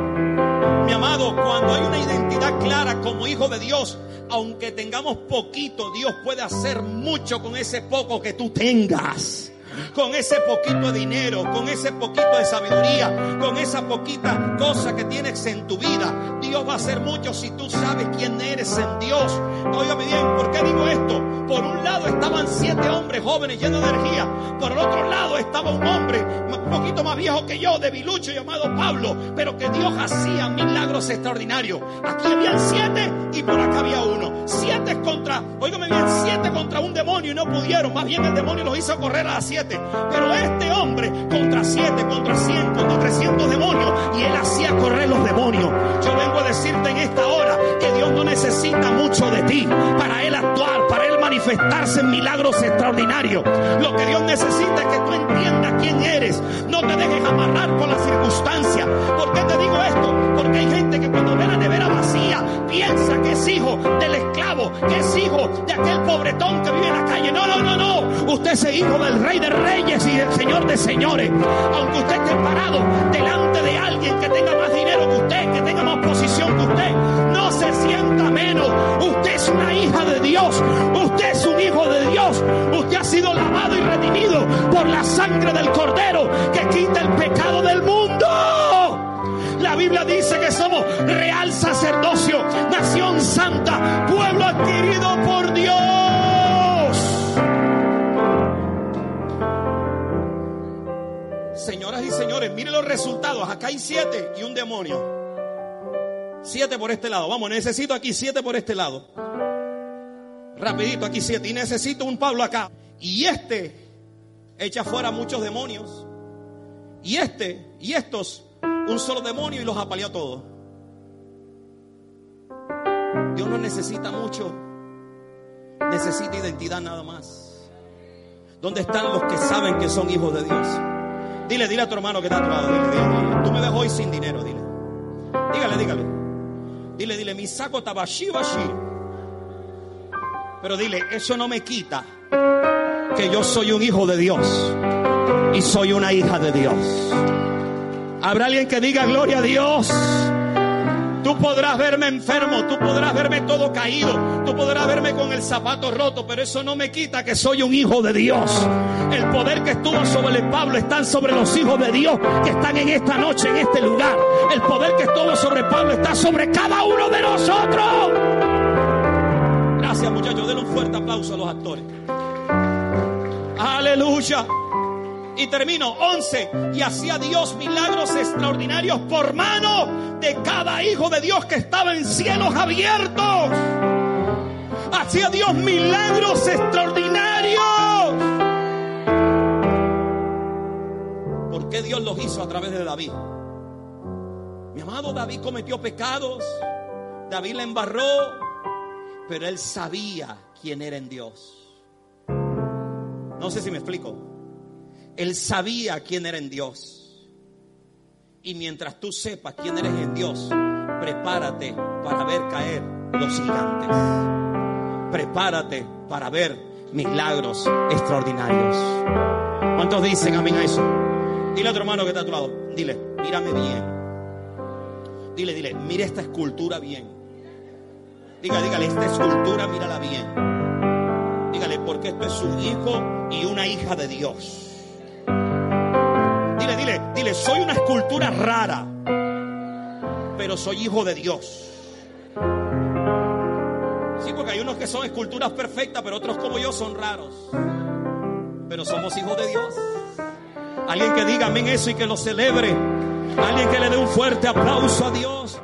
Mi amado, cuando hay una identidad clara como hijo de Dios, aunque tengamos poquito, Dios puede hacer mucho con ese poco que tú tengas con ese poquito de dinero, con ese poquito de sabiduría, con esa poquita cosa que tienes en tu vida. Dios va a hacer mucho si tú sabes quién eres en Dios. Óigame bien, ¿por qué digo esto? Por un lado estaban siete hombres jóvenes llenos de energía. Por el otro lado estaba un hombre un poquito más viejo que yo, debilucho, llamado Pablo, pero que Dios hacía milagros extraordinarios. Aquí habían siete y por acá había uno. Siete contra, óigame bien, siete contra un demonio y no pudieron. Más bien el demonio los hizo correr a las siete. Pero este hombre contra siete, contra cien, contra trescientos demonios y él hacía correr los demonios. Yo vengo a decirte en esta hora que Dios no necesita mucho de ti para él actuar, para él manifestarse en milagros extraordinarios. Lo que Dios necesita es que tú entiendas quién eres. No te dejes amarrar por las circunstancias. ¿Por qué te digo esto? Porque hay gente que cuando ve la nevera vacía piensa que es hijo que es hijo de aquel pobretón que vive en la calle. No, no, no, no. Usted es hijo del rey de reyes y del señor de señores. Aunque usted esté parado delante de alguien que tenga más dinero que usted, que tenga más posición que usted, no se sienta menos. Usted es una hija de Dios. Usted es un hijo de Dios. Usted ha sido lavado y redimido por la sangre del cordero que quita el pecado del mundo. Biblia dice que somos real sacerdocio, nación santa, pueblo adquirido por Dios. Señoras y señores, miren los resultados. Acá hay siete y un demonio. Siete por este lado. Vamos, necesito aquí siete por este lado. Rapidito, aquí siete. Y necesito un Pablo acá. Y este echa fuera muchos demonios. Y este y estos un solo demonio y los apaleó todos. Dios no necesita mucho, necesita identidad nada más. ¿Dónde están los que saben que son hijos de Dios? Dile, dile a tu hermano que está a tu lado. Dile, Tú me ves hoy sin dinero, dile. Dígale, dígale. Dile, dile, mi saco tabashi bashi. Pero dile, eso no me quita que yo soy un hijo de Dios y soy una hija de Dios. Habrá alguien que diga gloria a Dios. Tú podrás verme enfermo, tú podrás verme todo caído, tú podrás verme con el zapato roto, pero eso no me quita que soy un hijo de Dios. El poder que estuvo sobre el Pablo está sobre los hijos de Dios que están en esta noche, en este lugar. El poder que estuvo sobre Pablo está sobre cada uno de nosotros. Gracias muchachos, denle un fuerte aplauso a los actores. Aleluya. Y termino, 11. Y hacía Dios milagros extraordinarios por mano de cada hijo de Dios que estaba en cielos abiertos. Hacía Dios milagros extraordinarios. ¿Por qué Dios los hizo a través de David? Mi amado David cometió pecados. David le embarró. Pero él sabía quién era en Dios. No sé si me explico. Él sabía quién era en Dios. Y mientras tú sepas quién eres en Dios, prepárate para ver caer los gigantes. Prepárate para ver milagros extraordinarios. ¿Cuántos dicen amén a eso? Dile a otro hermano que está a tu lado. Dile, mírame bien. Dile, dile, mira esta escultura bien. Diga, dígale, esta escultura mírala bien. Dígale, porque esto es un hijo y una hija de Dios. Soy una escultura rara, pero soy hijo de Dios. Sí, porque hay unos que son esculturas perfectas, pero otros como yo son raros. Pero somos hijos de Dios. Alguien que diga amén eso y que lo celebre. Alguien que le dé un fuerte aplauso a Dios.